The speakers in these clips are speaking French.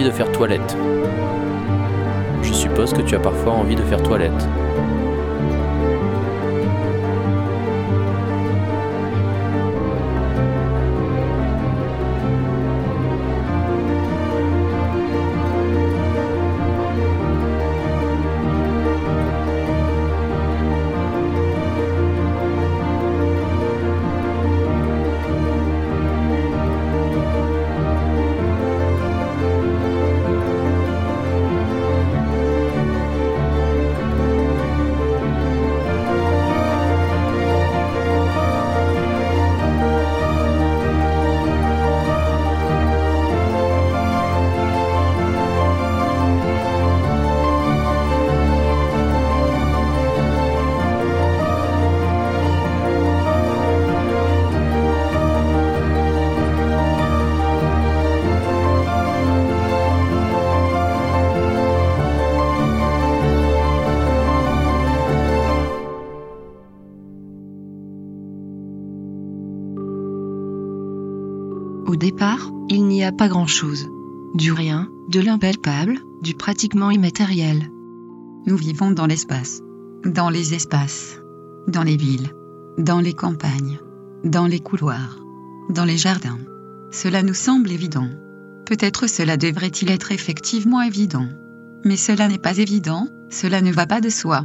de faire toilette. Je suppose que tu as parfois envie de faire toilette. Grand-chose. Du rien, de l'impalpable, du pratiquement immatériel. Nous vivons dans l'espace. Dans les espaces. Dans les villes. Dans les campagnes. Dans les couloirs. Dans les jardins. Cela nous semble évident. Peut-être cela devrait-il être effectivement évident. Mais cela n'est pas évident, cela ne va pas de soi.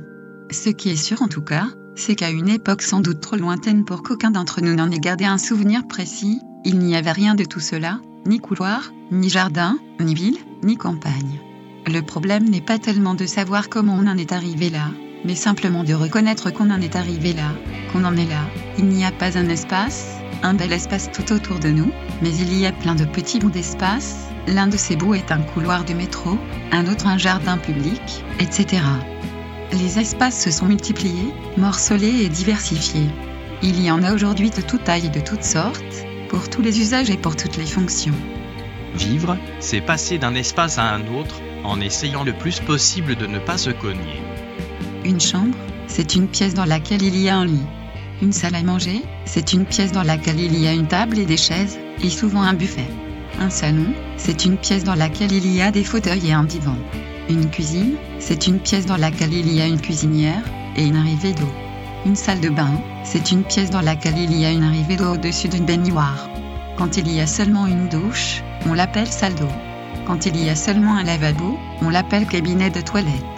Ce qui est sûr en tout cas, c'est qu'à une époque sans doute trop lointaine pour qu'aucun d'entre nous n'en ait gardé un souvenir précis, il n'y avait rien de tout cela, ni couloir, ni jardin, ni ville, ni campagne. Le problème n'est pas tellement de savoir comment on en est arrivé là, mais simplement de reconnaître qu'on en est arrivé là, qu'on en est là. Il n'y a pas un espace, un bel espace tout autour de nous, mais il y a plein de petits bouts d'espace. L'un de ces bouts est un couloir de métro, un autre un jardin public, etc. Les espaces se sont multipliés, morcelés et diversifiés. Il y en a aujourd'hui de toute taille et de toutes sortes, pour tous les usages et pour toutes les fonctions. Vivre, c'est passer d'un espace à un autre en essayant le plus possible de ne pas se cogner. Une chambre, c'est une pièce dans laquelle il y a un lit. Une salle à manger, c'est une pièce dans laquelle il y a une table et des chaises, et souvent un buffet. Un salon, c'est une pièce dans laquelle il y a des fauteuils et un divan. Une cuisine, c'est une pièce dans laquelle il y a une cuisinière et une arrivée d'eau. Une salle de bain, c'est une pièce dans laquelle il y a une arrivée d'eau au-dessus d'une baignoire. Quand il y a seulement une douche, on l'appelle salle d'eau. Quand il y a seulement un lavabo, on l'appelle cabinet de toilette.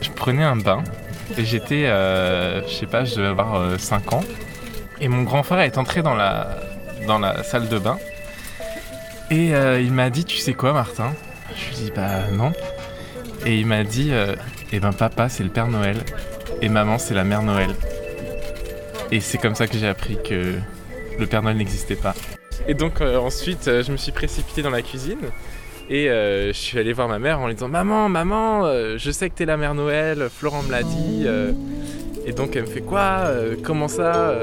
Je prenais un bain et j'étais, euh, je sais pas, je devais avoir 5 ans. Et mon grand frère est entré dans la, dans la salle de bain. Et euh, il m'a dit, tu sais quoi Martin? Je lui ai dit, bah non. Et il m'a dit, euh, eh ben papa c'est le Père Noël et maman c'est la Mère Noël. Et c'est comme ça que j'ai appris que le Père Noël n'existait pas. Et donc euh, ensuite, euh, je me suis précipité dans la cuisine et euh, je suis allé voir ma mère en lui disant Maman, maman, euh, je sais que t'es la Mère Noël, Florent me l'a dit. euh. et donc elle me fait quoi Comment ça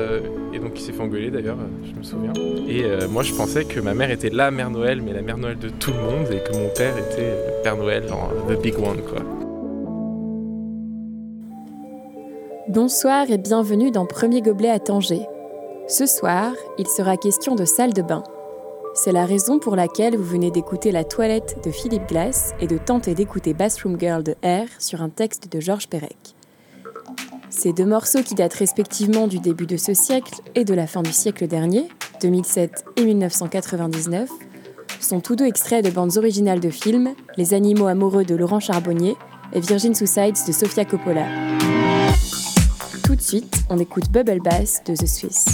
Et donc il s'est fait engueuler d'ailleurs, je me souviens. Et moi je pensais que ma mère était la Mère Noël, mais la Mère Noël de tout le monde et que mon père était le Père Noël dans The Big One quoi. Bonsoir et bienvenue dans Premier Gobelet à Tanger. Ce soir, il sera question de salle de bain. C'est la raison pour laquelle vous venez d'écouter La toilette de Philippe Glass et de tenter d'écouter Bathroom Girl de R sur un texte de Georges Perec. Ces deux morceaux qui datent respectivement du début de ce siècle et de la fin du siècle dernier, 2007 et 1999, sont tous deux extraits de bandes originales de films Les animaux amoureux de Laurent Charbonnier et Virgin Suicides de Sofia Coppola. Tout de suite, on écoute Bubble Bass de The Swiss.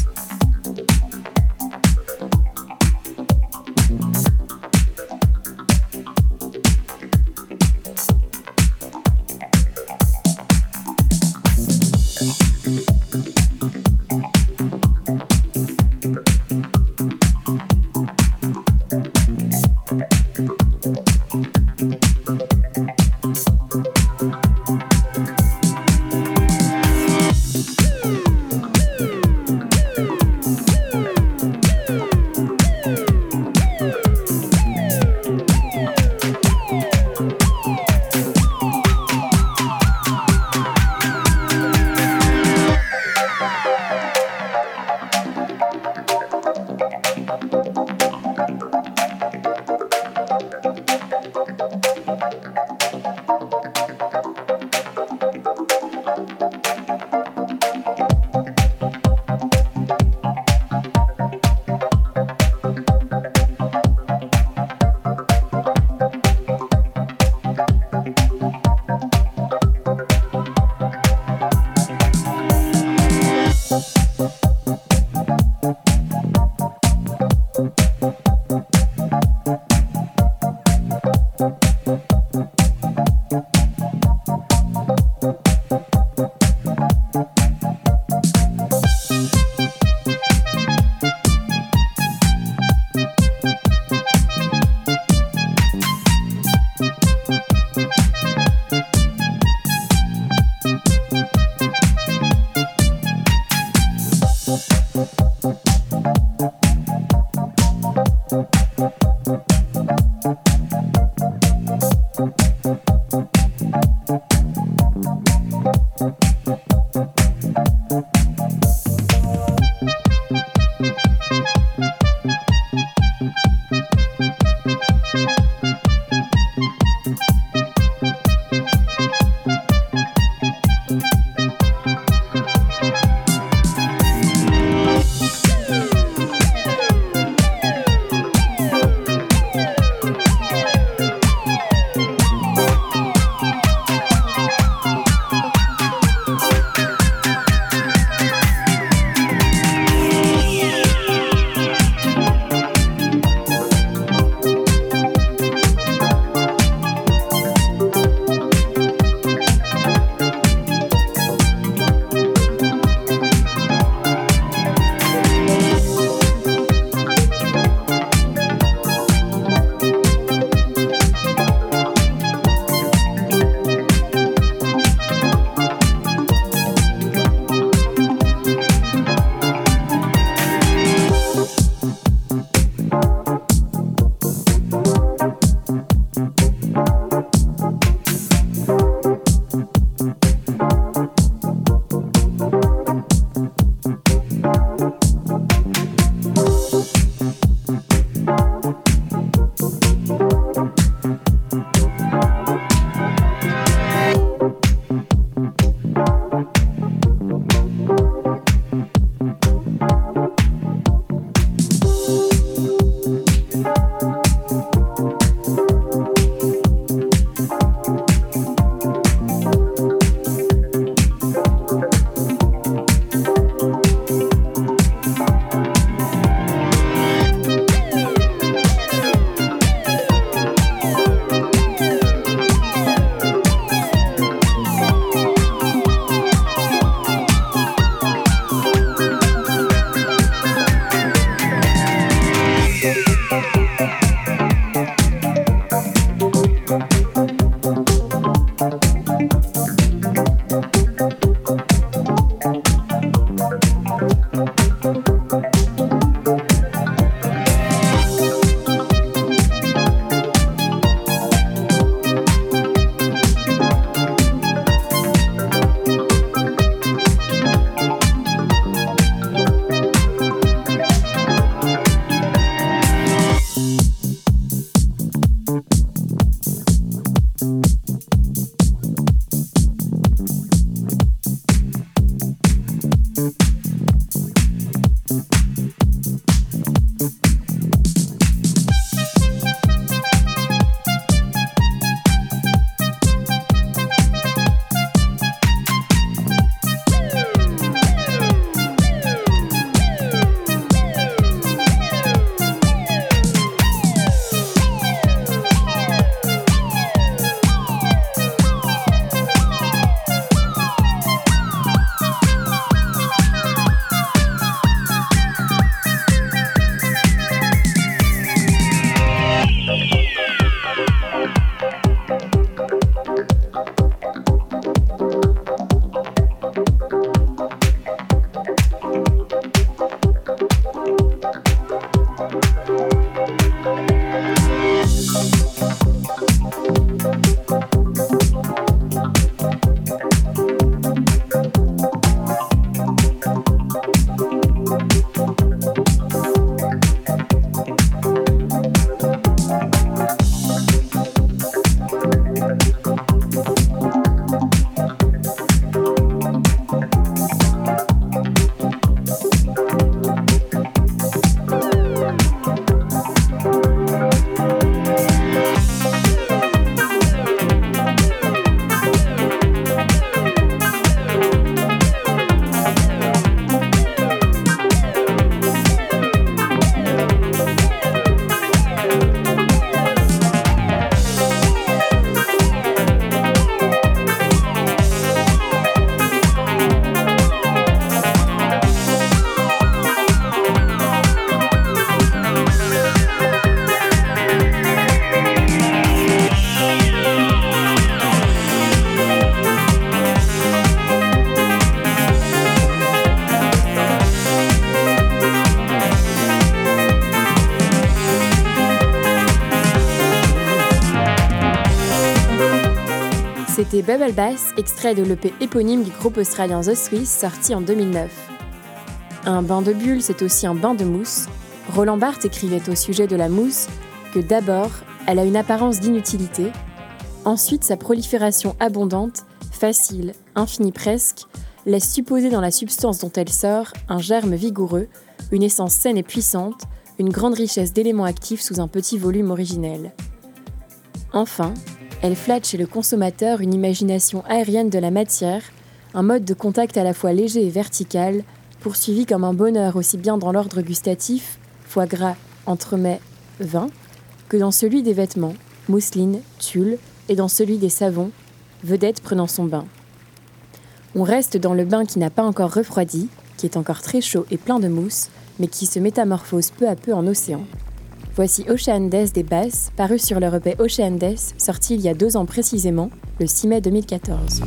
C'était Bubble Bass, extrait de l'EP éponyme du groupe australien The Swiss, sorti en 2009. Un bain de bulles, c'est aussi un bain de mousse. Roland Barthes écrivait au sujet de la mousse que d'abord, elle a une apparence d'inutilité, ensuite sa prolifération abondante, facile, infinie presque, laisse supposer dans la substance dont elle sort un germe vigoureux, une essence saine et puissante, une grande richesse d'éléments actifs sous un petit volume originel. Enfin, elle flatte chez le consommateur une imagination aérienne de la matière, un mode de contact à la fois léger et vertical, poursuivi comme un bonheur aussi bien dans l'ordre gustatif, foie gras, entremets, vin, que dans celui des vêtements, mousseline, tulle, et dans celui des savons, vedette prenant son bain. On reste dans le bain qui n'a pas encore refroidi, qui est encore très chaud et plein de mousse, mais qui se métamorphose peu à peu en océan. Voici Ocean Death des Basses, paru sur le EP Ocean Death, sorti il y a deux ans précisément, le 6 mai 2014.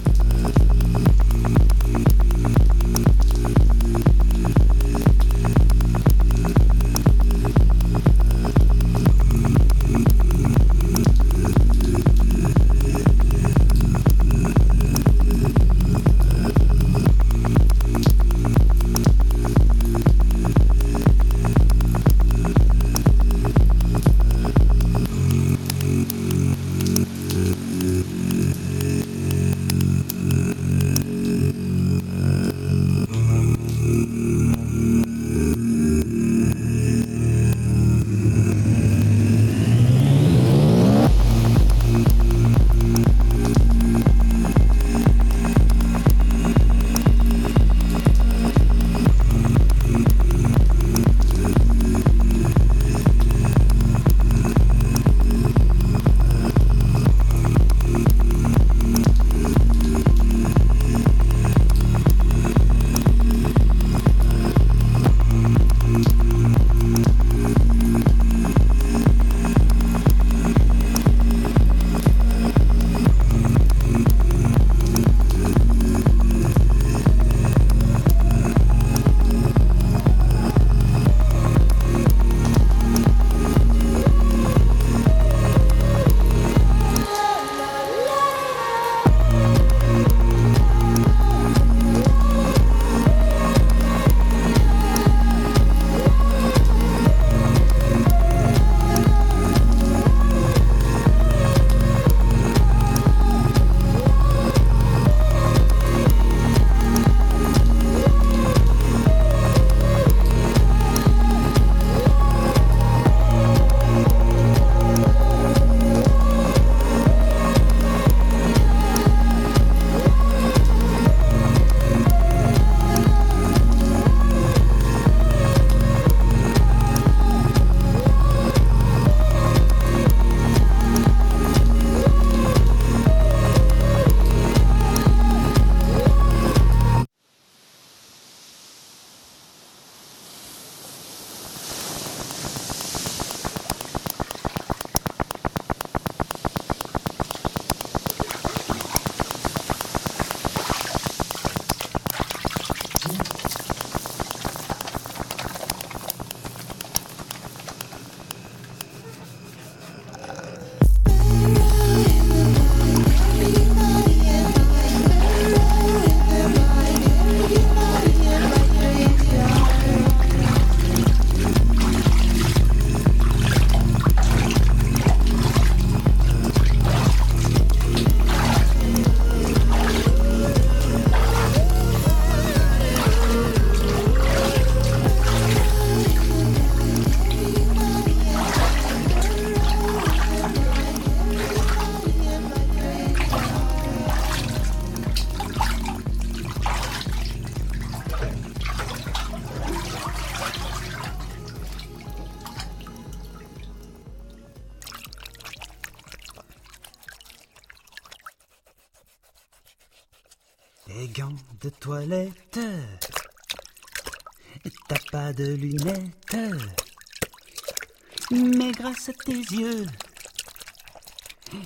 Yeux,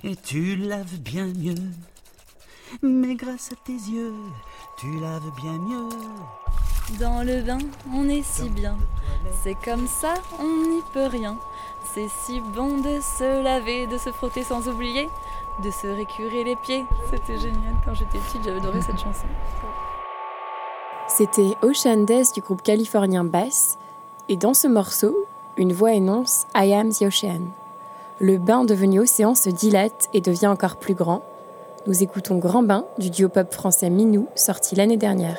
et tu laves bien mieux. Mais grâce à tes yeux, tu laves bien mieux. Dans le bain, on est si bien. C'est comme ça, on n'y peut rien. C'est si bon de se laver, de se frotter sans oublier de se récurer les pieds. C'était génial. Quand j'étais petite, j'avais adoré cette chanson. C'était Ocean Days du groupe californien Bass. Et dans ce morceau, une voix énonce I am the ocean. Le bain devenu océan se dilate et devient encore plus grand. Nous écoutons Grand Bain du duo pop français Minou, sorti l'année dernière.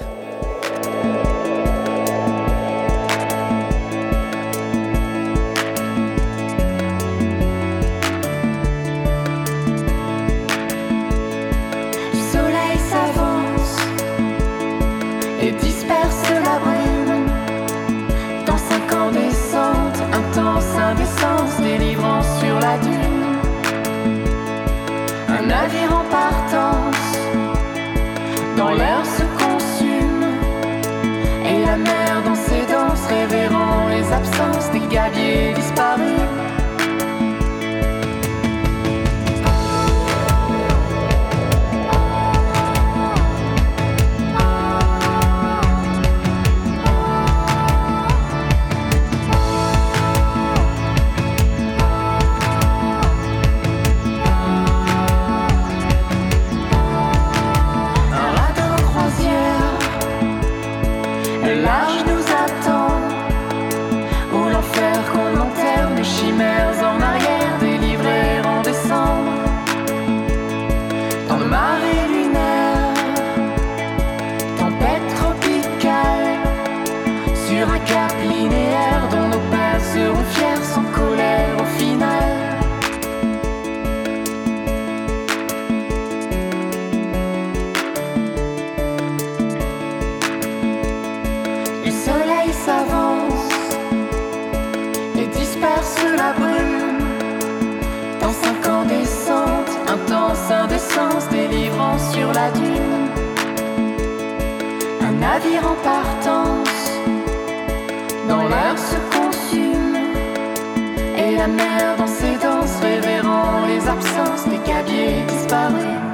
absences des gabiers disparus. en partance. Dans l'air se consume et la mer dans ses danses révérant les absences des gabiers disparaît.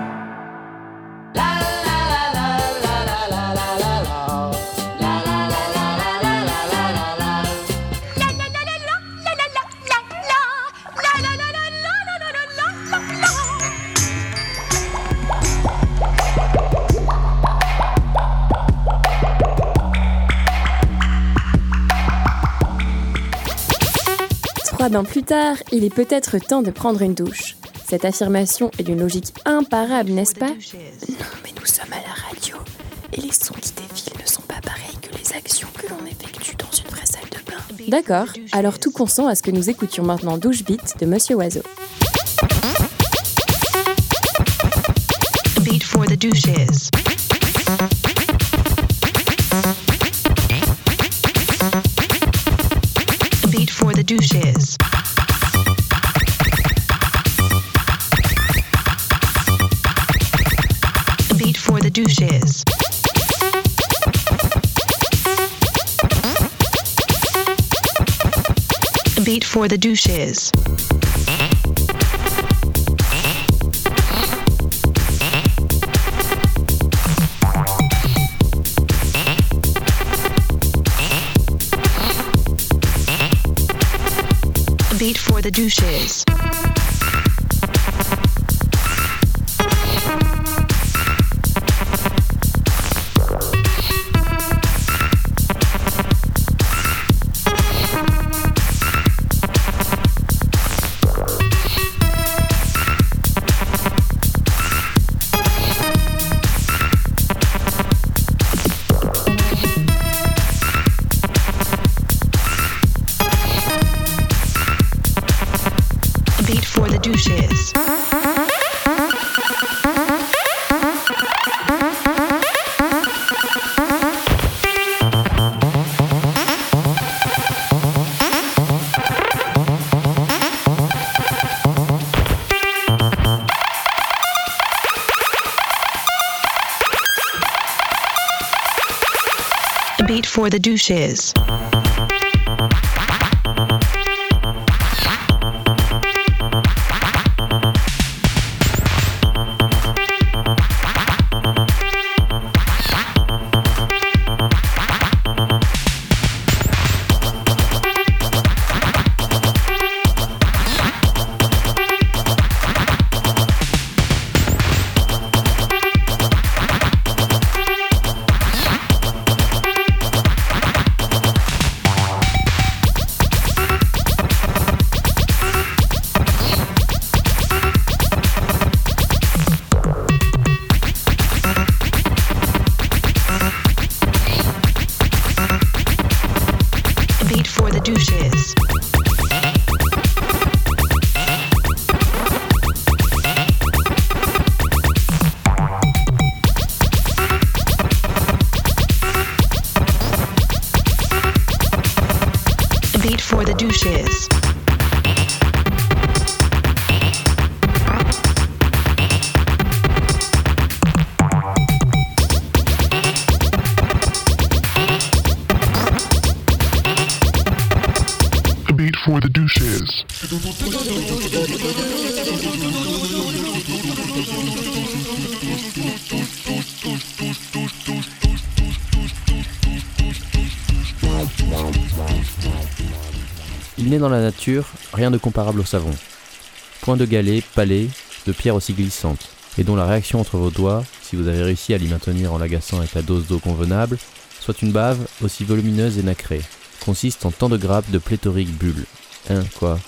Plus tard, il est peut-être temps de prendre une douche. Cette affirmation est d'une logique imparable, n'est-ce pas? Non, mais nous sommes à la radio et les sons qui défilent ne sont pas pareils que les actions que l'on effectue dans une vraie salle de bain. D'accord, alors tout consent à ce que nous écoutions maintenant Douche Beat de Monsieur Oiseau. Beat for the douches. For the douches. Beat for the douches. For the douches. Il de comparable au savon. Point de galet, palais, de pierre aussi glissante, et dont la réaction entre vos doigts, si vous avez réussi à l'y maintenir en l'agaçant avec la dose d'eau convenable, soit une bave aussi volumineuse et nacrée, consiste en tant de grappes de pléthoriques bulles. Hein, quoi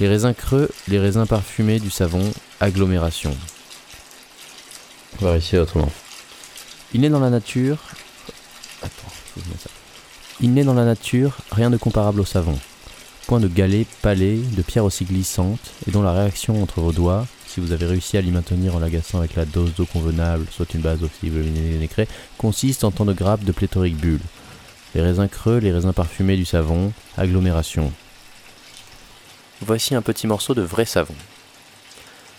Les raisins creux, les raisins parfumés du savon, agglomération. On va réussir autrement. Il n'est dans la nature. Attends, je mette ça. Il n'est dans la nature rien de comparable au savon. Point de galet, palais, de pierre aussi glissante, et dont la réaction entre vos doigts, si vous avez réussi à l'y maintenir en l'agaçant avec la dose d'eau convenable, soit une base aussi nacrée, consiste en tant de grappes de pléthoriques bulles. Les raisins creux, les raisins parfumés du savon, agglomération. Voici un petit morceau de vrai savon.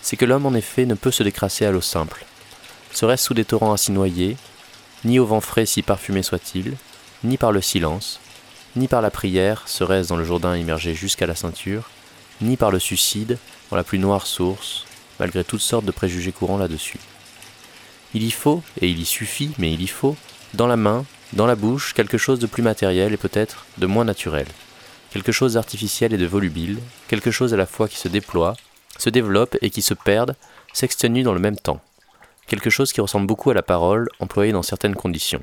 C'est que l'homme en effet ne peut se décrasser à l'eau simple. Serait-ce sous des torrents ainsi noyés, ni au vent frais si parfumé soit-il, ni par le silence, ni par la prière, serait-ce dans le Jourdain immergé jusqu'à la ceinture, ni par le suicide, dans la plus noire source, malgré toutes sortes de préjugés courants là-dessus. Il y faut, et il y suffit, mais il y faut, dans la main, dans la bouche, quelque chose de plus matériel et peut-être de moins naturel, quelque chose d'artificiel et de volubile, quelque chose à la fois qui se déploie, se développe et qui se perd, s'exténue dans le même temps, quelque chose qui ressemble beaucoup à la parole employée dans certaines conditions.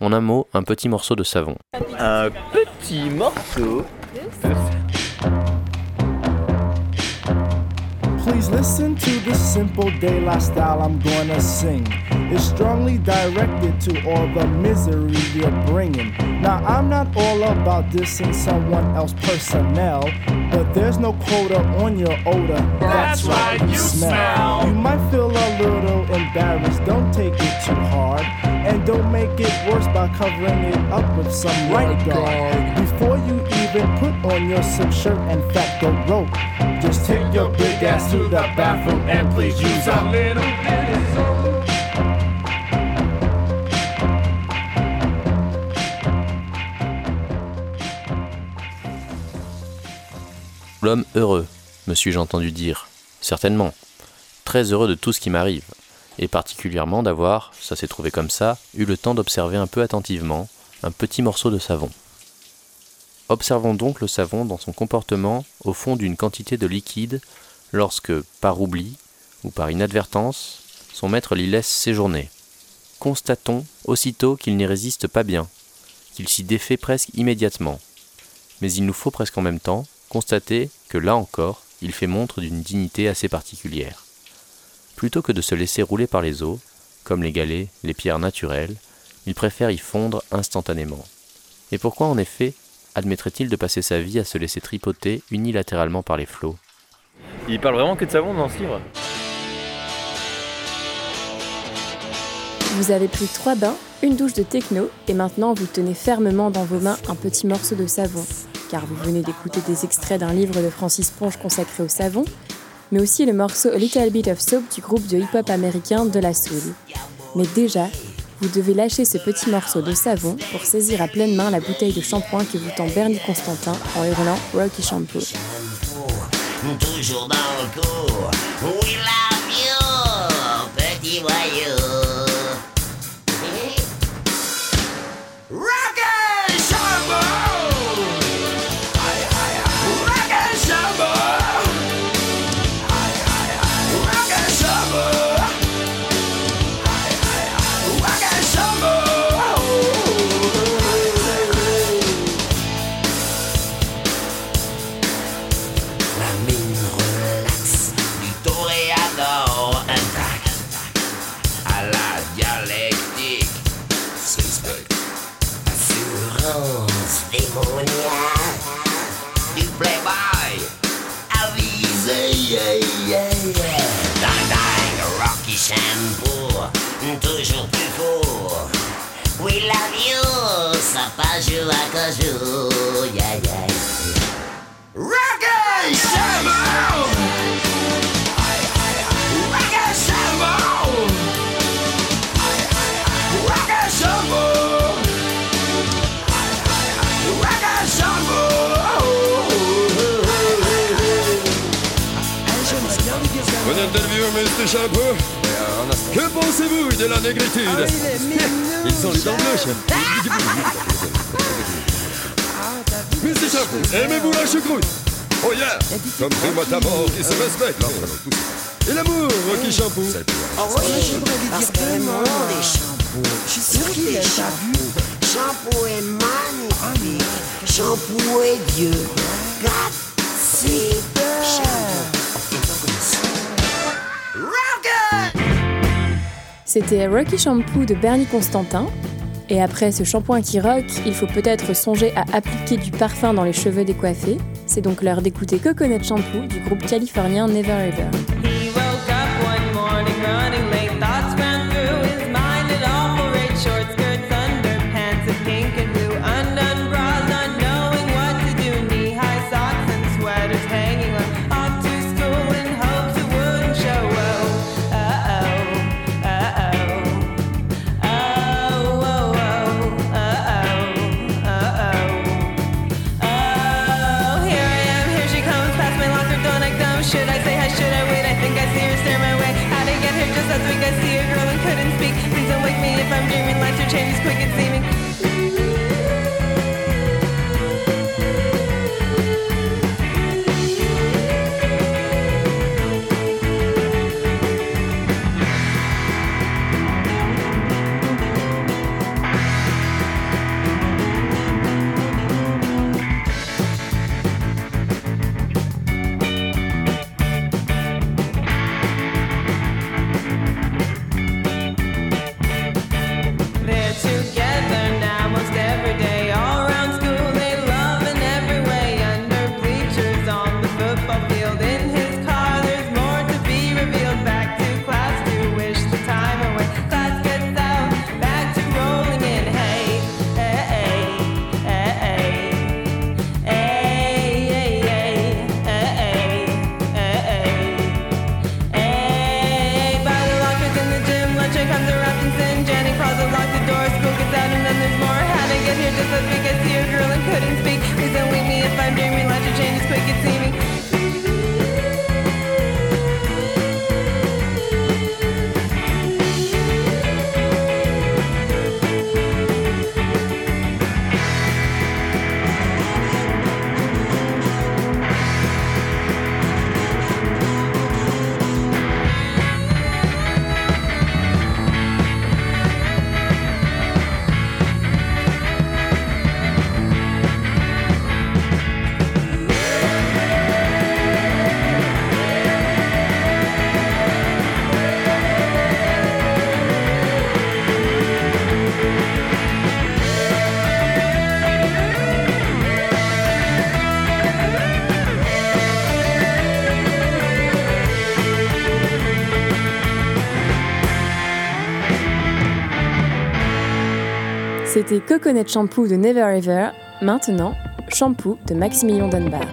En un mot, un petit morceau de savon. Un petit morceau. Please listen to the simple de la style I'm gonna sing. It's strongly directed to all the misery you're bringing. Now, I'm not all about dissing someone else personnel, but there's no quota on your odor. That's right, you smell. You might feel a little embarrassed, don't take it too hard. Don't make it worse by covering it up with some right guard. Before you even put on your silk shirt and fat goat rope, just take your big ass to the bathroom and please use a little bit of soap. L'homme heureux, me suis-je entendu dire. Certainement. Très heureux de tout ce qui m'arrive. Et particulièrement d'avoir, ça s'est trouvé comme ça, eu le temps d'observer un peu attentivement un petit morceau de savon. Observons donc le savon dans son comportement au fond d'une quantité de liquide lorsque, par oubli ou par inadvertance, son maître l'y laisse séjourner. Constatons aussitôt qu'il n'y résiste pas bien, qu'il s'y défait presque immédiatement. Mais il nous faut presque en même temps constater que là encore, il fait montre d'une dignité assez particulière. Plutôt que de se laisser rouler par les eaux, comme les galets, les pierres naturelles, il préfère y fondre instantanément. Et pourquoi en effet admettrait-il de passer sa vie à se laisser tripoter unilatéralement par les flots? Il parle vraiment que de savon dans ce livre? Vous avez pris trois bains, une douche de techno et maintenant vous tenez fermement dans vos mains un petit morceau de savon, car vous venez d'écouter des extraits d'un livre de Francis Ponge consacré au savon, mais aussi le morceau A Little Bit of Soap du groupe de hip-hop américain De La Soul. Mais déjà, vous devez lâcher ce petit morceau de savon pour saisir à pleine main la bouteille de shampoing que vous tend Bernie Constantin en hurlant Rocky Shampoo. Jour à jour. Yeah, yeah. Interview, Mr. Shampoo. Que pensez-vous de la négritude? Ils sont les dents blanches. Mr. Shampoo, aimez-vous la choucroute? Oh yeah Comme tout mort qui se respecte. Et l'amour, Rocky Shampoo Oh oui, parce que le monde est shampoo. Je suis sûr qu'il est shampoo. Shampoo est magnifique. Shampoo est Dieu. God, c'est C'était Rocky Shampoo de Bernie Constantin. Et après ce shampoing qui rock, il faut peut-être songer à appliquer du parfum dans les cheveux décoiffés. C'est donc l'heure d'écouter Coconut Shampoo du groupe californien Never Ever. C'était Coconut Shampoo de Never Ever. Maintenant, Shampoo de Maximilian Dunbar.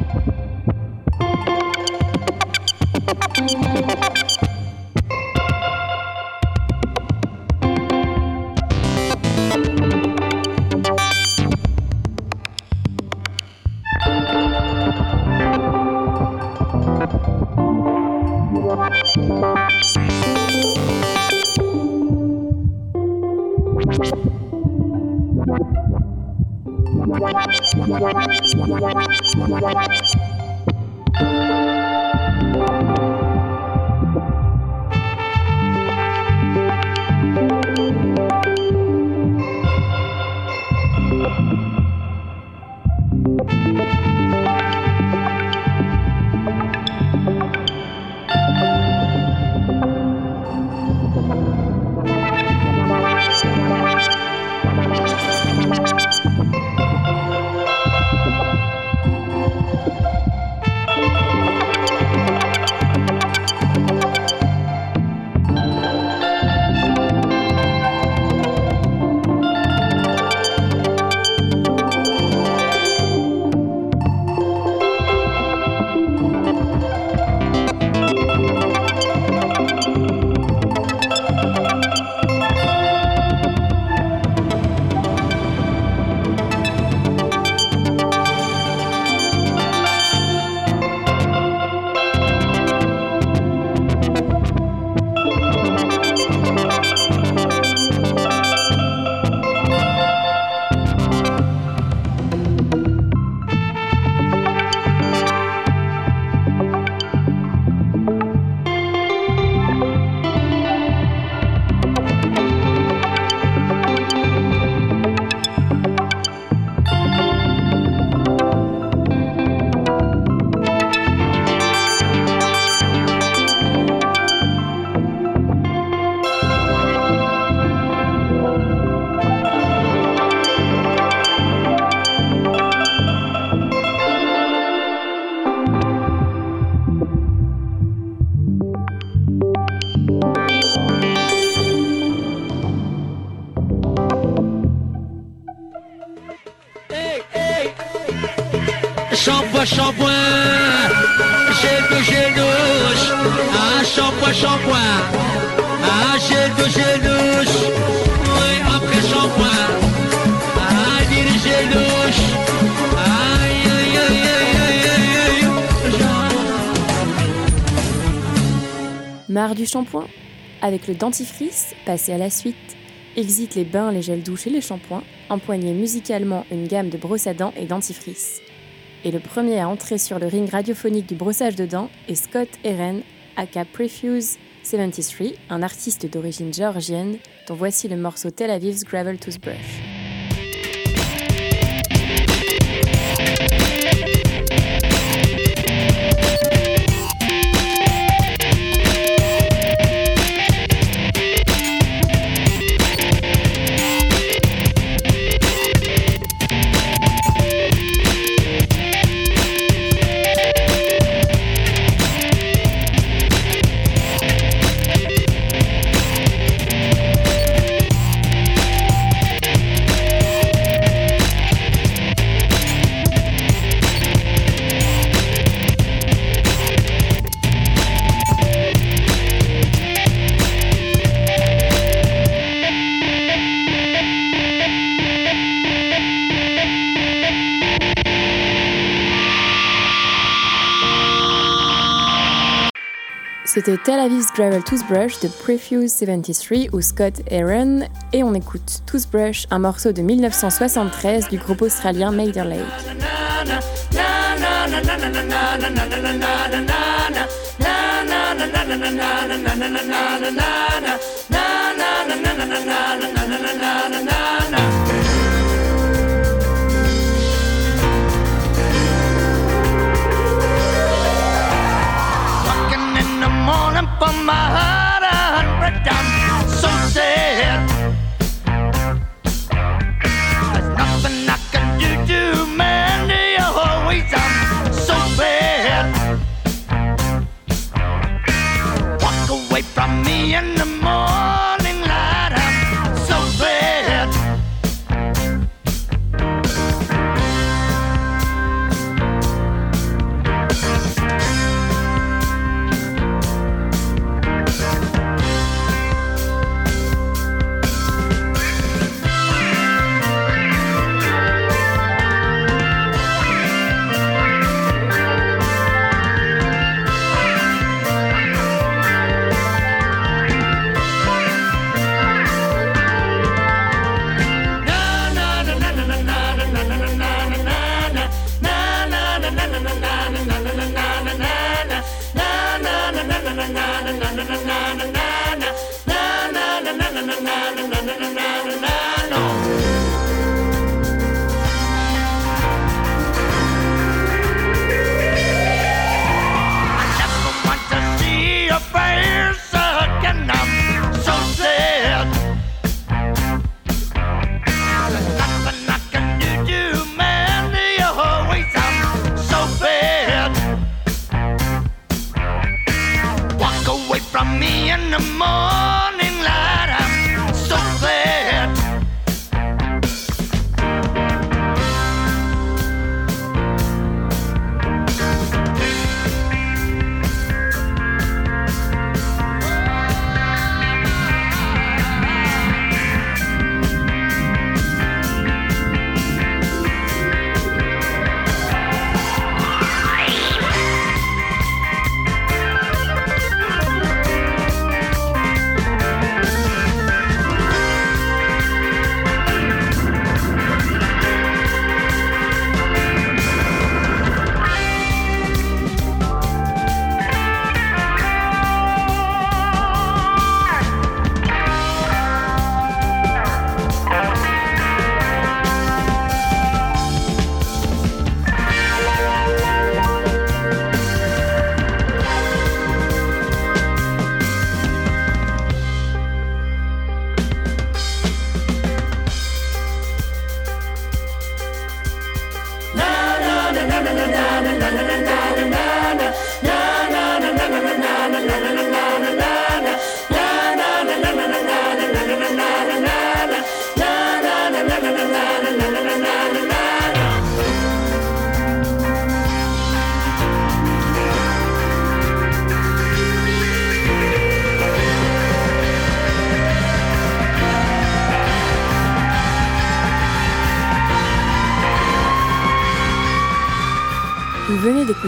Du shampoing Avec le dentifrice, passez à la suite. Exit les bains, les gels douches et les shampoings. Empoignez musicalement une gamme de brosses à dents et dentifrice. Et le premier à entrer sur le ring radiophonique du brossage de dents est Scott Eren, aka Prefuse 73, un artiste d'origine géorgienne dont voici le morceau Tel Aviv's Gravel Toothbrush. C'était Tel Aviv's Gravel Toothbrush de Prefuse 73 ou Scott Aaron et on écoute Toothbrush, un morceau de 1973 du groupe australien Mader Lake. For my heart a hundred times. So sad. There's nothing I can do to mend your always I'm so bad. Walk away from me in the.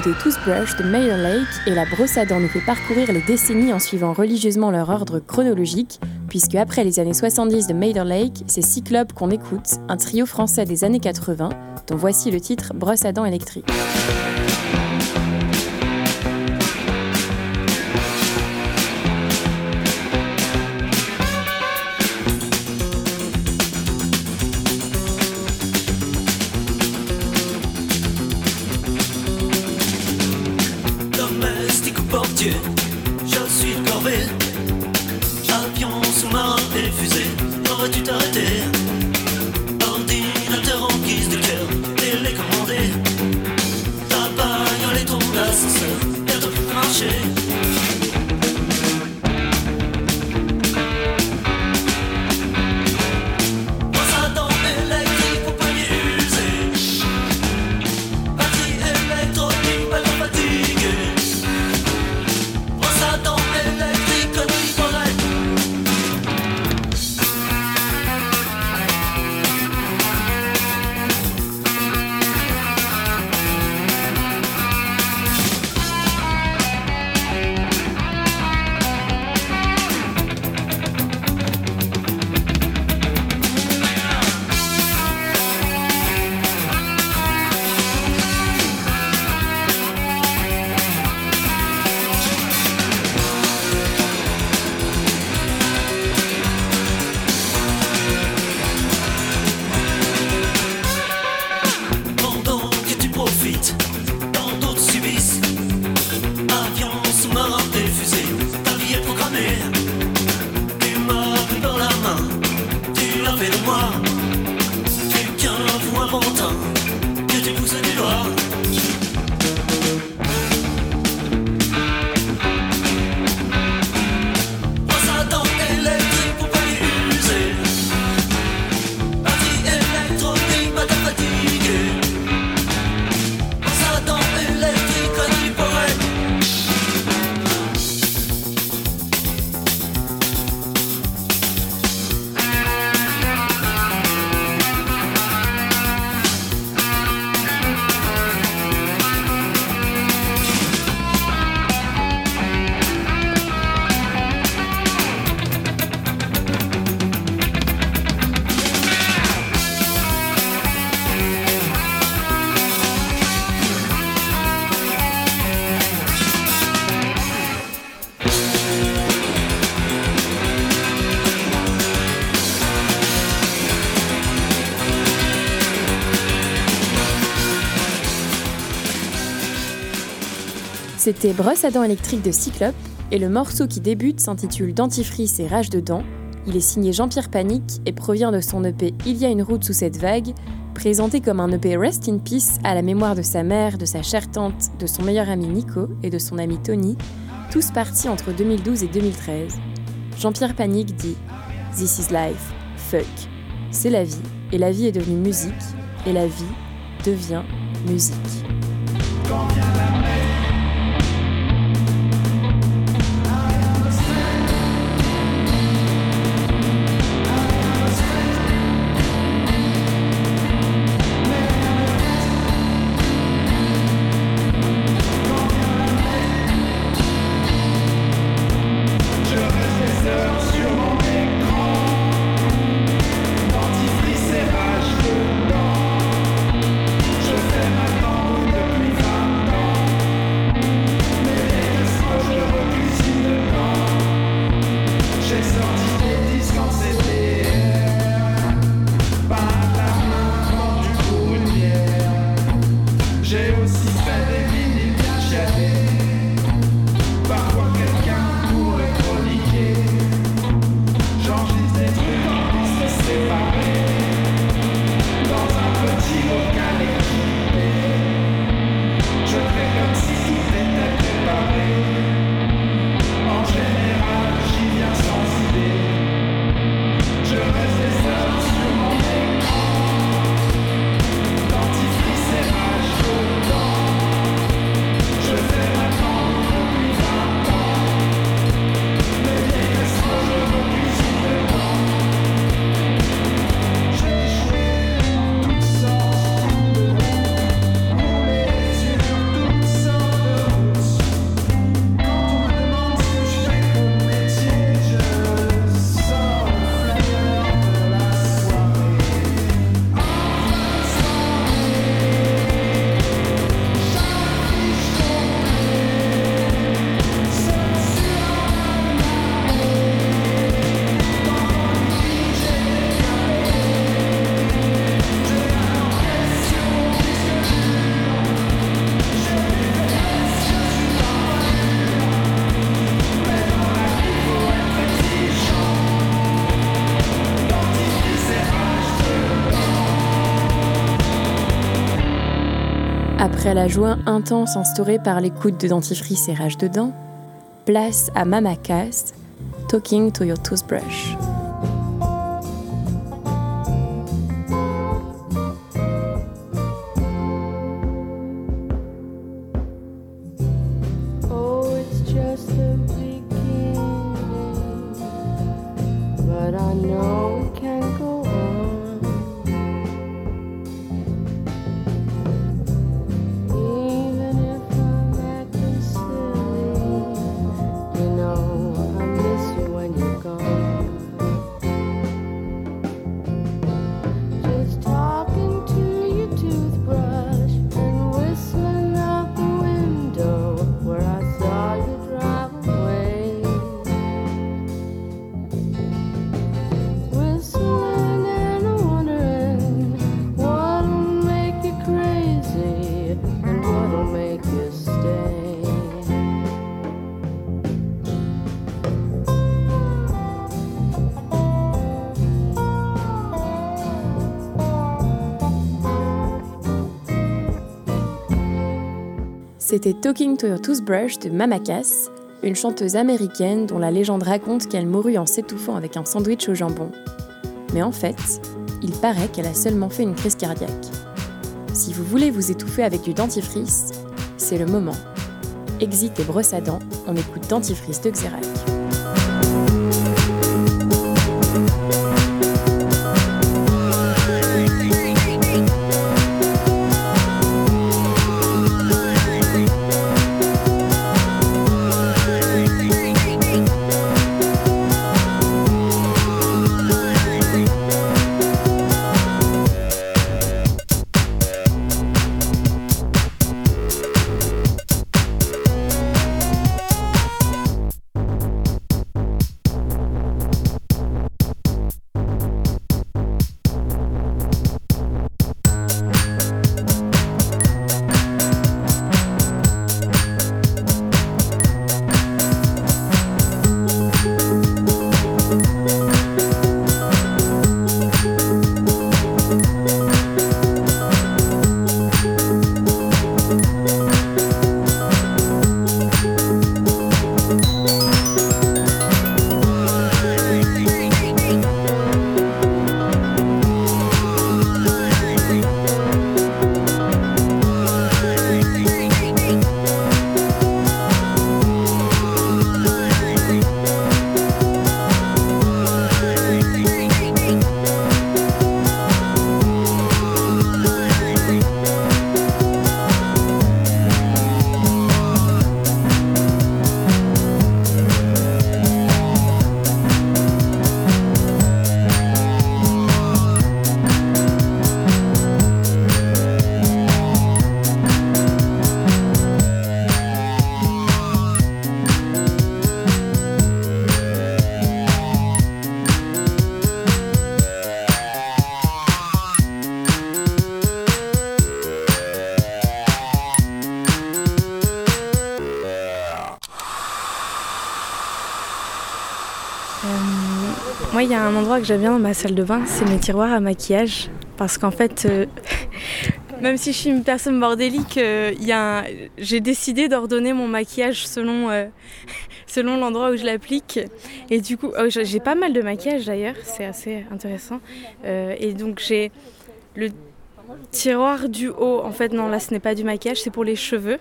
D'écouter Toothbrush de Mayor Lake et la brosse à dents nous fait parcourir les décennies en suivant religieusement leur ordre chronologique, puisque après les années 70 de Mayor Lake, c'est Cyclope qu'on écoute, un trio français des années 80, dont voici le titre Brosse à dents électrique. C'était Brosse à dents électrique de Cyclope, et le morceau qui débute s'intitule Dentifrice et rage de dents. Il est signé Jean-Pierre Panique et provient de son EP Il y a une route sous cette vague, présenté comme un EP Rest in Peace à la mémoire de sa mère, de sa chère tante, de son meilleur ami Nico et de son ami Tony, tous partis entre 2012 et 2013. Jean-Pierre Panique dit This is life, fuck. C'est la vie, et la vie est devenue musique, et la vie devient musique. Après la joie intense instaurée par l'écoute de dentifrice et rage de dents, place à Mama Cass, Talking to Your Toothbrush. C'était Talking to Your Toothbrush de Mama Cass, une chanteuse américaine dont la légende raconte qu'elle mourut en s'étouffant avec un sandwich au jambon. Mais en fait, il paraît qu'elle a seulement fait une crise cardiaque. Si vous voulez vous étouffer avec du dentifrice, c'est le moment. Exit et brosse à dents, on écoute Dentifrice de Xerac. Endroit que j'aime bien dans ma salle de bain, c'est mes tiroirs à maquillage. Parce qu'en fait, euh, même si je suis une personne bordélique, euh, j'ai décidé d'ordonner mon maquillage selon, euh, selon l'endroit où je l'applique. Et du coup, oh, j'ai j'ai pas mal de maquillage d'ailleurs, c'est assez intéressant. Euh, et donc, j'ai le tiroir du haut. En fait, non, là, ce n'est pas du maquillage, c'est pour les cheveux.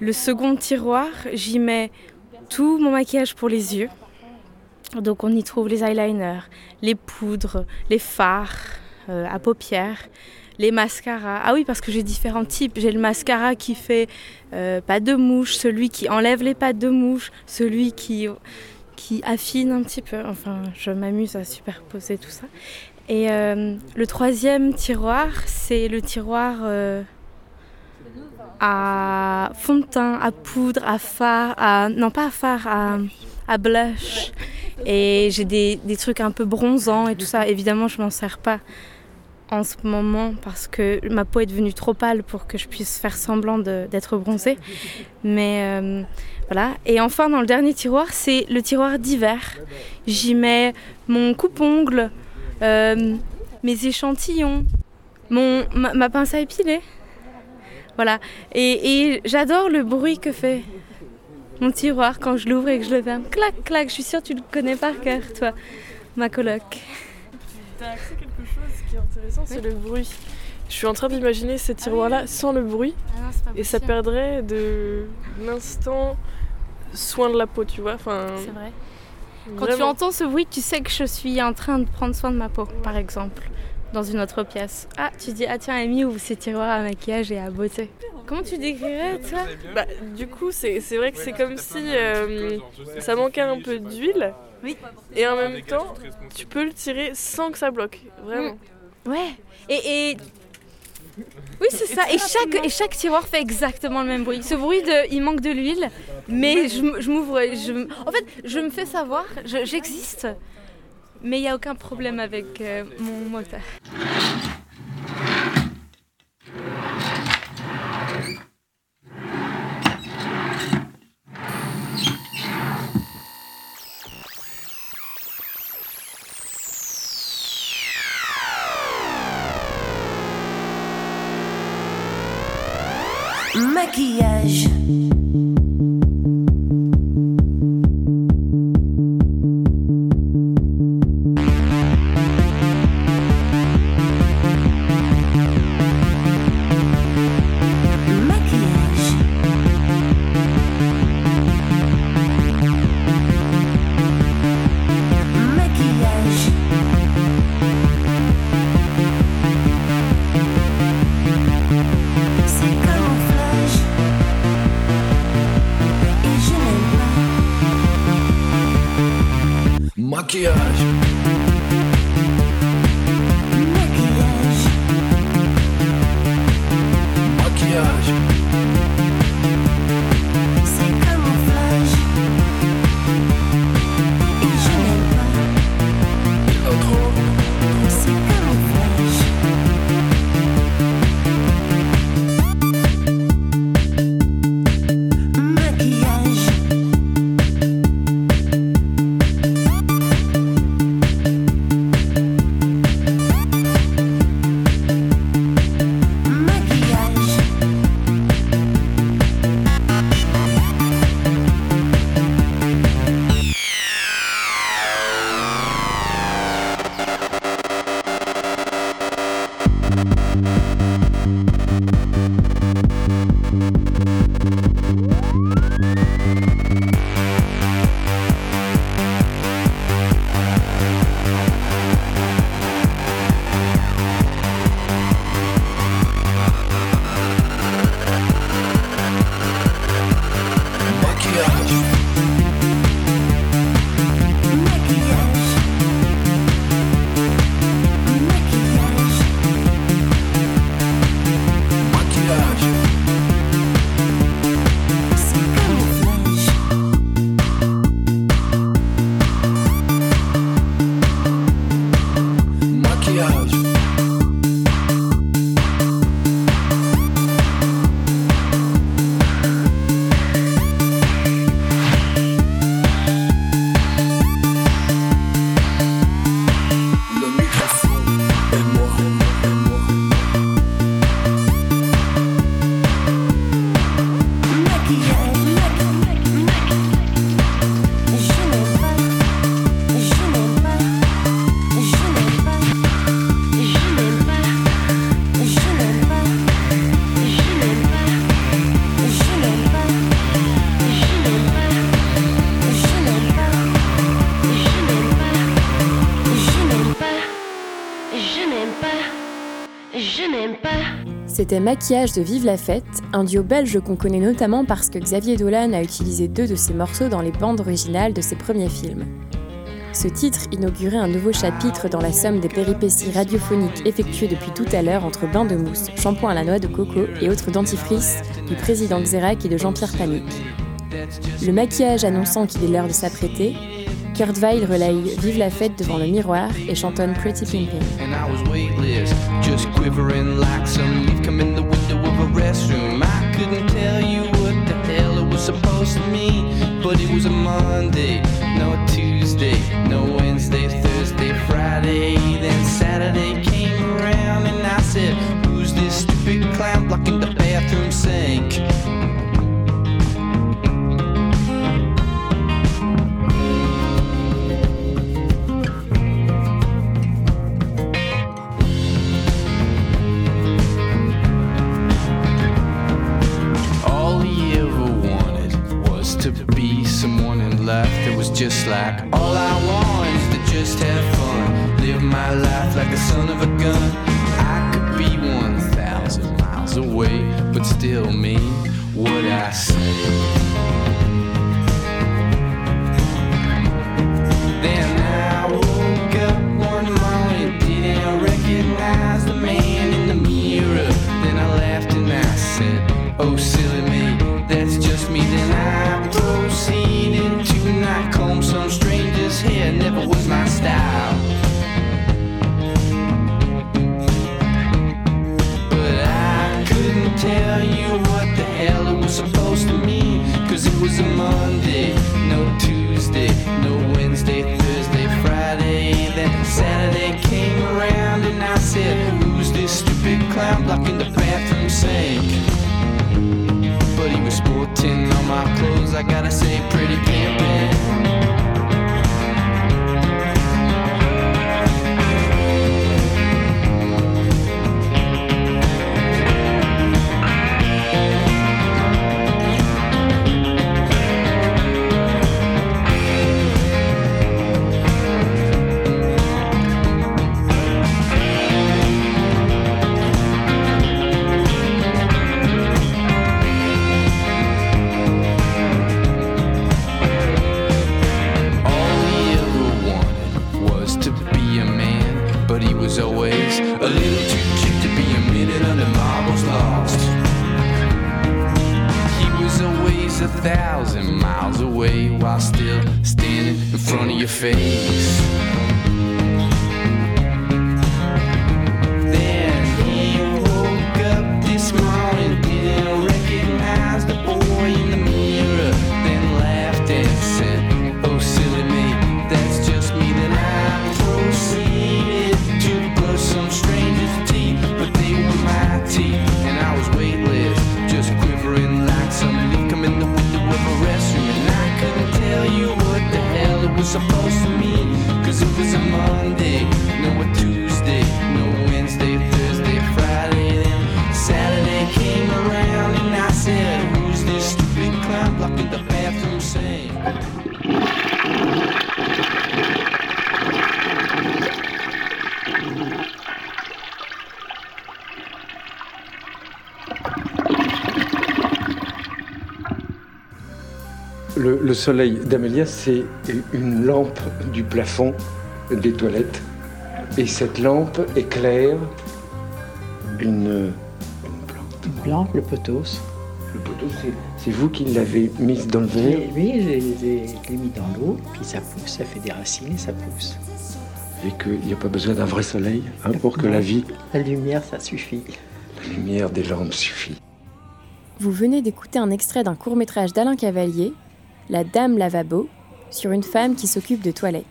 Le second tiroir, j'y mets tout mon maquillage pour les yeux. Donc on y trouve les eyeliners, les poudres, les fards euh, à paupières, les mascaras. Ah oui, parce que j'ai différents types. J'ai le mascara qui fait euh, pas de mouche, celui qui enlève les pattes de mouche, celui qui, qui affine un petit peu. Enfin, je m'amuse à superposer tout ça. Et euh, le troisième tiroir, c'est le tiroir à fond de teint, à poudre, à fard, à... non pas à fard, à, à blush. Et j'ai des, des trucs un peu bronzants et tout ça. Évidemment, je m'en sers pas en ce moment parce que ma peau est devenue trop pâle pour que je puisse faire semblant d'être bronzée. Mais euh, voilà. Et enfin, dans le dernier tiroir, c'est le tiroir d'hiver. J'y mets mon coupe-ongle, euh, mes échantillons, mon, ma, pince à épiler. Voilà. Et j'adore le bruit que fait mon tiroir quand je l'ouvre et que je le ferme. Clac, clac. Je suis sûre que tu le connais par cœur, toi, ma coloc. T'as accès à quelque chose qui est intéressant, c'est le bruit. Je suis en train d'imaginer ces tiroirs-là sans le bruit et ça perdrait de l'instant soin de la peau, tu vois. Enfin, C'est vrai. Quand tu entends ce bruit, tu sais que je suis en train de prendre soin de ma peau, par exemple, dans une autre pièce. Ah, tu dis, ah tiens, Amy ouvre ses tiroirs à maquillage et à beauté. Comment tu décrirais, toi Bah, du coup, c'est vrai que c'est comme si euh, ça manquait un peu d'huile. Oui. Et en même temps, tu peux le tirer sans que ça bloque. Vraiment. Ouais. Et, et- oui, c'est ça. Et chaque, et chaque tiroir fait exactement le même bruit. Ce bruit de, il manque de l'huile, mais je, je m'ouvre. je En fait, je me fais savoir, je- j'existe, mais il n'y a aucun problème avec euh, mon moteur. Maquillage. Maquillage. Maquillage de Vive la Fête, un duo belge qu'on connaît notamment parce que Xavier Dolan a utilisé deux de ses morceaux dans les bandes originales de ses premiers films. Ce titre inaugurait un nouveau chapitre dans la somme des péripéties radiophoniques effectuées depuis tout à l'heure entre bains de mousse, shampoing à la noix de coco et autres dentifrices du président Xerac et de Jean-Pierre Panic. Le maquillage annonçant qu'il est l'heure de s'apprêter, Kurt Weill relaye Vive la fête devant le miroir et chantonne Pretty Pimpin'. but it was a Monday, no Tuesday, no Wednesday, Thursday, Friday. Then Saturday came around and I said, Who's this stupid clown blocking the bathroom sink? Just like all I want is to just have fun. Live my life like a son of a gun. I could be 1,000 miles away, but still mean what I say. Then I woke up one morning, didn't recognize the man in the mirror. Then I laughed and I said, Oh, silly was a Monday, no Tuesday, no Wednesday, Thursday, Friday. Then Saturday came around and I said, Who's this stupid clown blocking the bathroom sink? But he was sporting all my clothes, I gotta say, pretty pimpin'. Thousand miles away while still standing in front of your face. Le soleil d'Amélia, c'est une lampe du plafond des toilettes. Et cette lampe éclaire une, Une plante, le potos. Le poteau, c'est- vous qui l'avez mise dans le verre oui, je l'ai je l'ai mis dans l'eau, puis ça pousse, ça fait des racines et ça pousse. Et qu'il n'y a pas besoin d'un vrai soleil hein, pour que la vie, La lumière, ça suffit. la lumière des lampes suffit. Vous venez d'écouter un extrait d'un court métrage d'Alain Cavalier, La Dame Lavabo, sur une femme qui s'occupe de toilettes.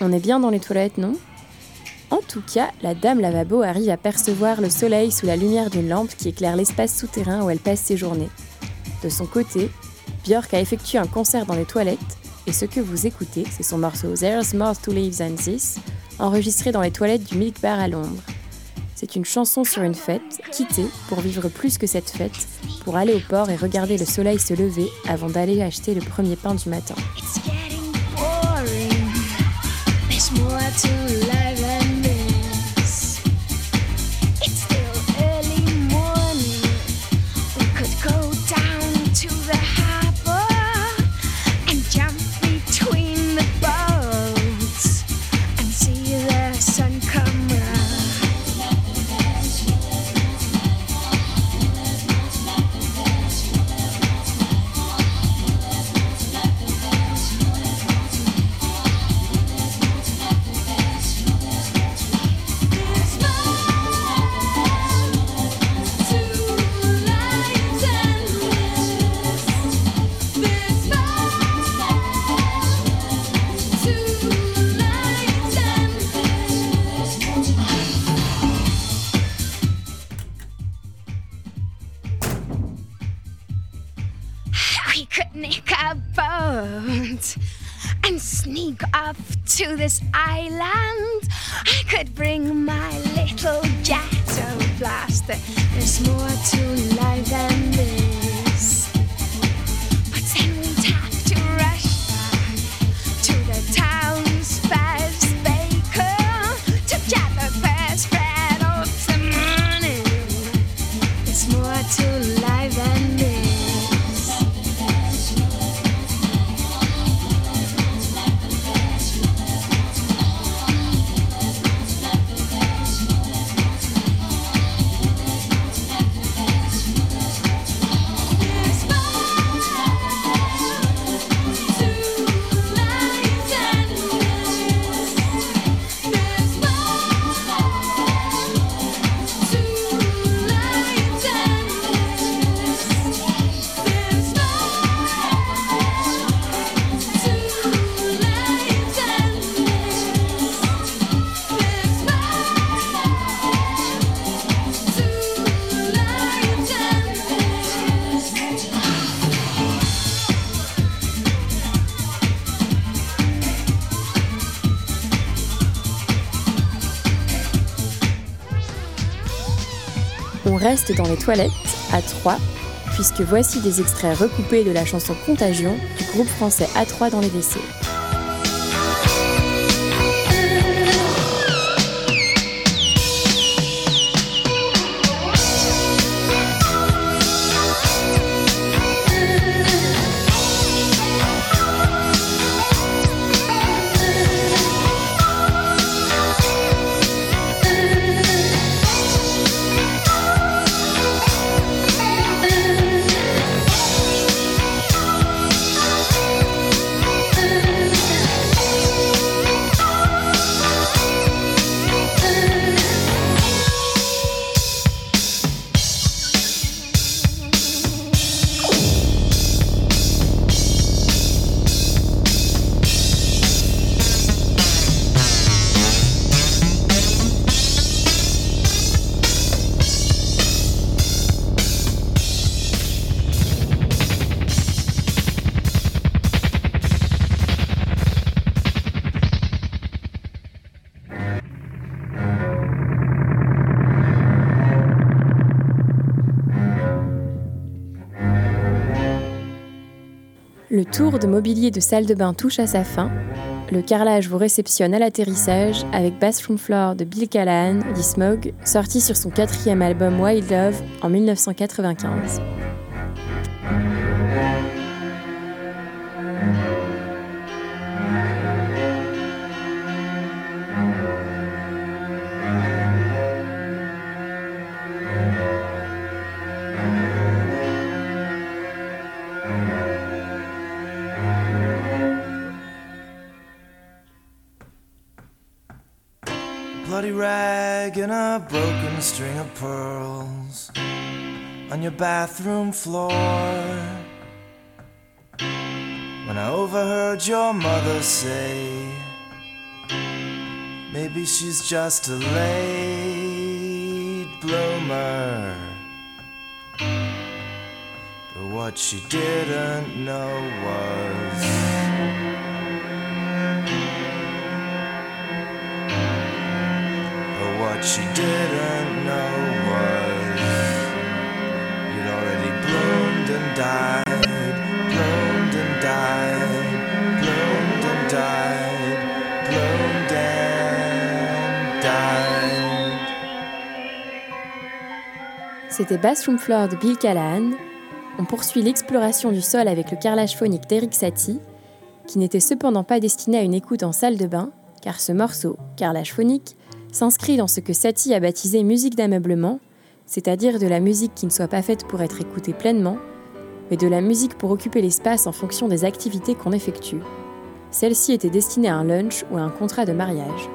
On est bien dans les toilettes, non? En tout cas, la Dame Lavabo arrive à percevoir le soleil sous la lumière d'une lampe qui éclaire l'espace souterrain où elle passe ses journées. De son côté, Björk a effectué un concert dans les toilettes, et ce que vous écoutez, c'est son morceau There's More to Live Than This, enregistré dans les toilettes du Milk Bar à Londres. C'est une chanson sur une fête, quittée pour vivre plus que cette fête, pour aller au port et regarder le soleil se lever avant d'aller acheter le premier pain du matin. Boring. There's more to life Dans les toilettes, à 3, puisque voici des extraits recoupés de la chanson Contagion du groupe français A3 dans les WC. Tour de mobilier de salle de bain touche à sa fin. Le carrelage vous réceptionne à l'atterrissage avec Bathroom Floor de Bill Callahan, dit Smog, sorti sur son quatrième album Wild Love en 1995. Pearls on your bathroom floor. When I overheard your mother say, maybe she's just a late bloomer. But what she didn't know was. What she didn't know C'était Bathroom Floor de Bill Callahan. On poursuit l'exploration du sol avec le carrelage phonique d'Eric Satie, qui n'était cependant pas destiné à une écoute en salle de bain, car ce morceau, carrelage phonique, s'inscrit dans ce que Satie a baptisé musique d'ameublement, c'est-à-dire de la musique qui ne soit pas faite pour être écoutée pleinement, mais de la musique pour occuper l'espace en fonction des activités qu'on effectue. Celle-ci était destinée à un lunch ou à un contrat de mariage.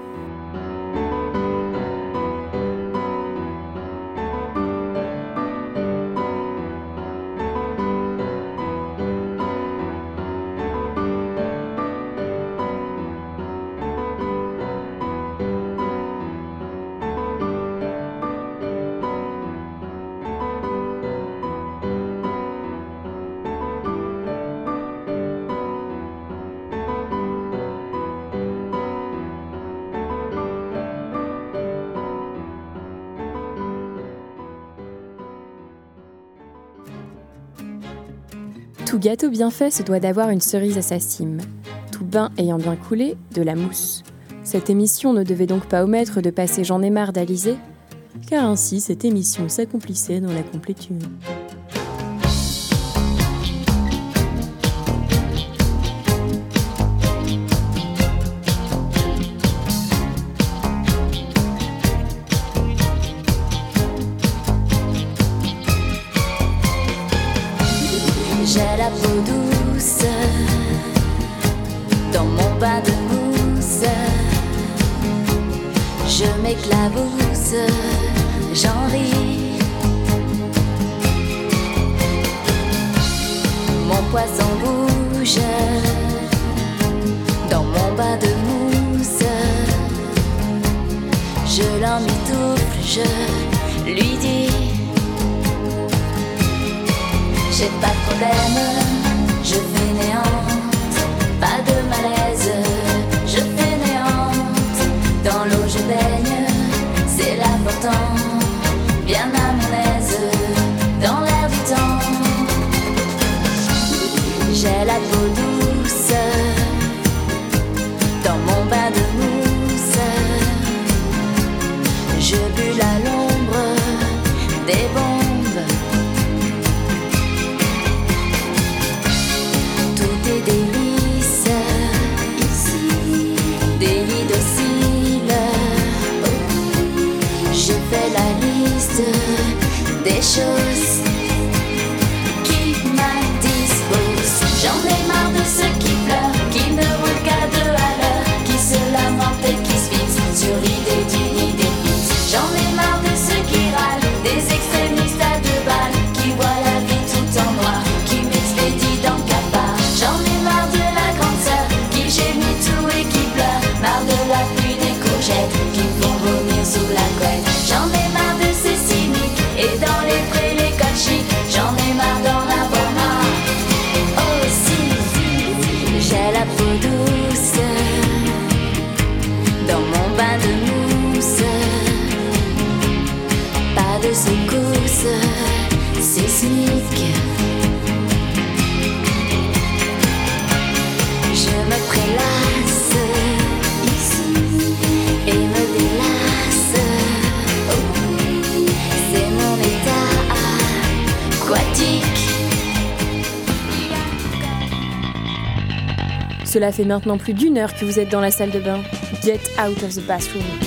Tout gâteau bien fait se doit d'avoir une cerise à sa cime. Tout bain ayant bien coulé, de la mousse. Cette émission ne devait donc pas omettre de passer J'en ai marre d'Alizé, car ainsi cette émission s'accomplissait dans la complétude. Cela fait maintenant plus d'une heure que vous êtes dans la salle de bain. Get out of the bathroom.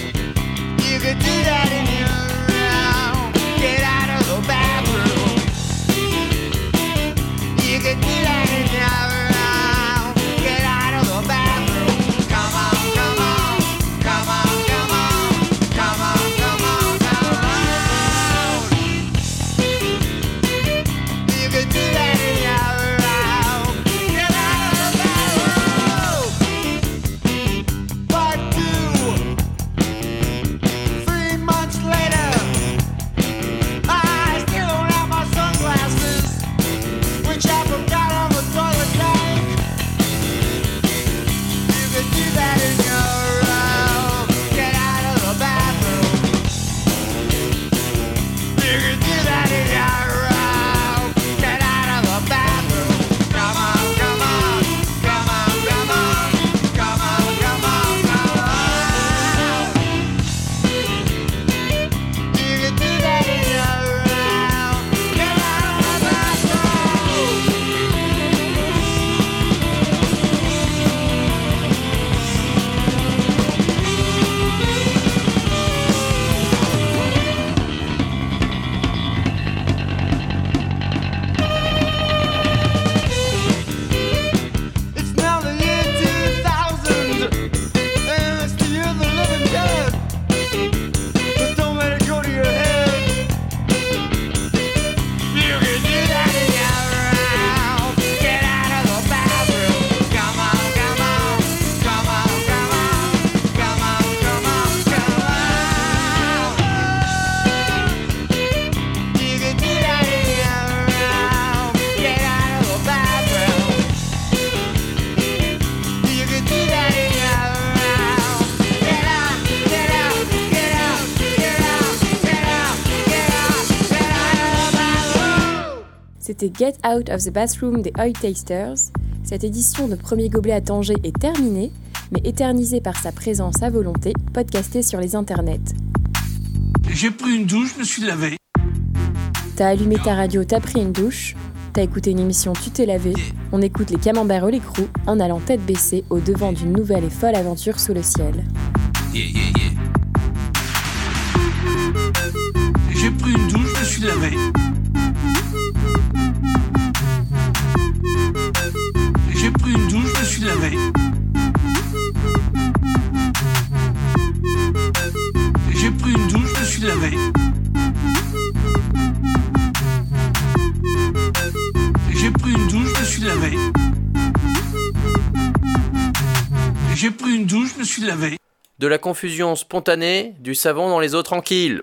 Get Out of the Bathroom des Oil Tasters. Cette édition de Premier Gobelet à Tanger est terminée, mais éternisée par sa présence à volonté, podcastée sur les internets. J'ai pris une douche, je me suis lavé. T'as allumé ta radio, t'as pris une douche. T'as écouté une émission, tu t'es lavé. On écoute les camemberts au l'écrou en allant tête baissée au devant d'une nouvelle et folle aventure sous le ciel. J'ai pris une douche, je me suis lavé. sauver. J'ai pris une douche, je me suis lavé. J'ai pris une douche, je me suis lavé. J'ai pris une douche, je me suis lavé. De la confusion spontanée, du savon dans les eaux tranquilles.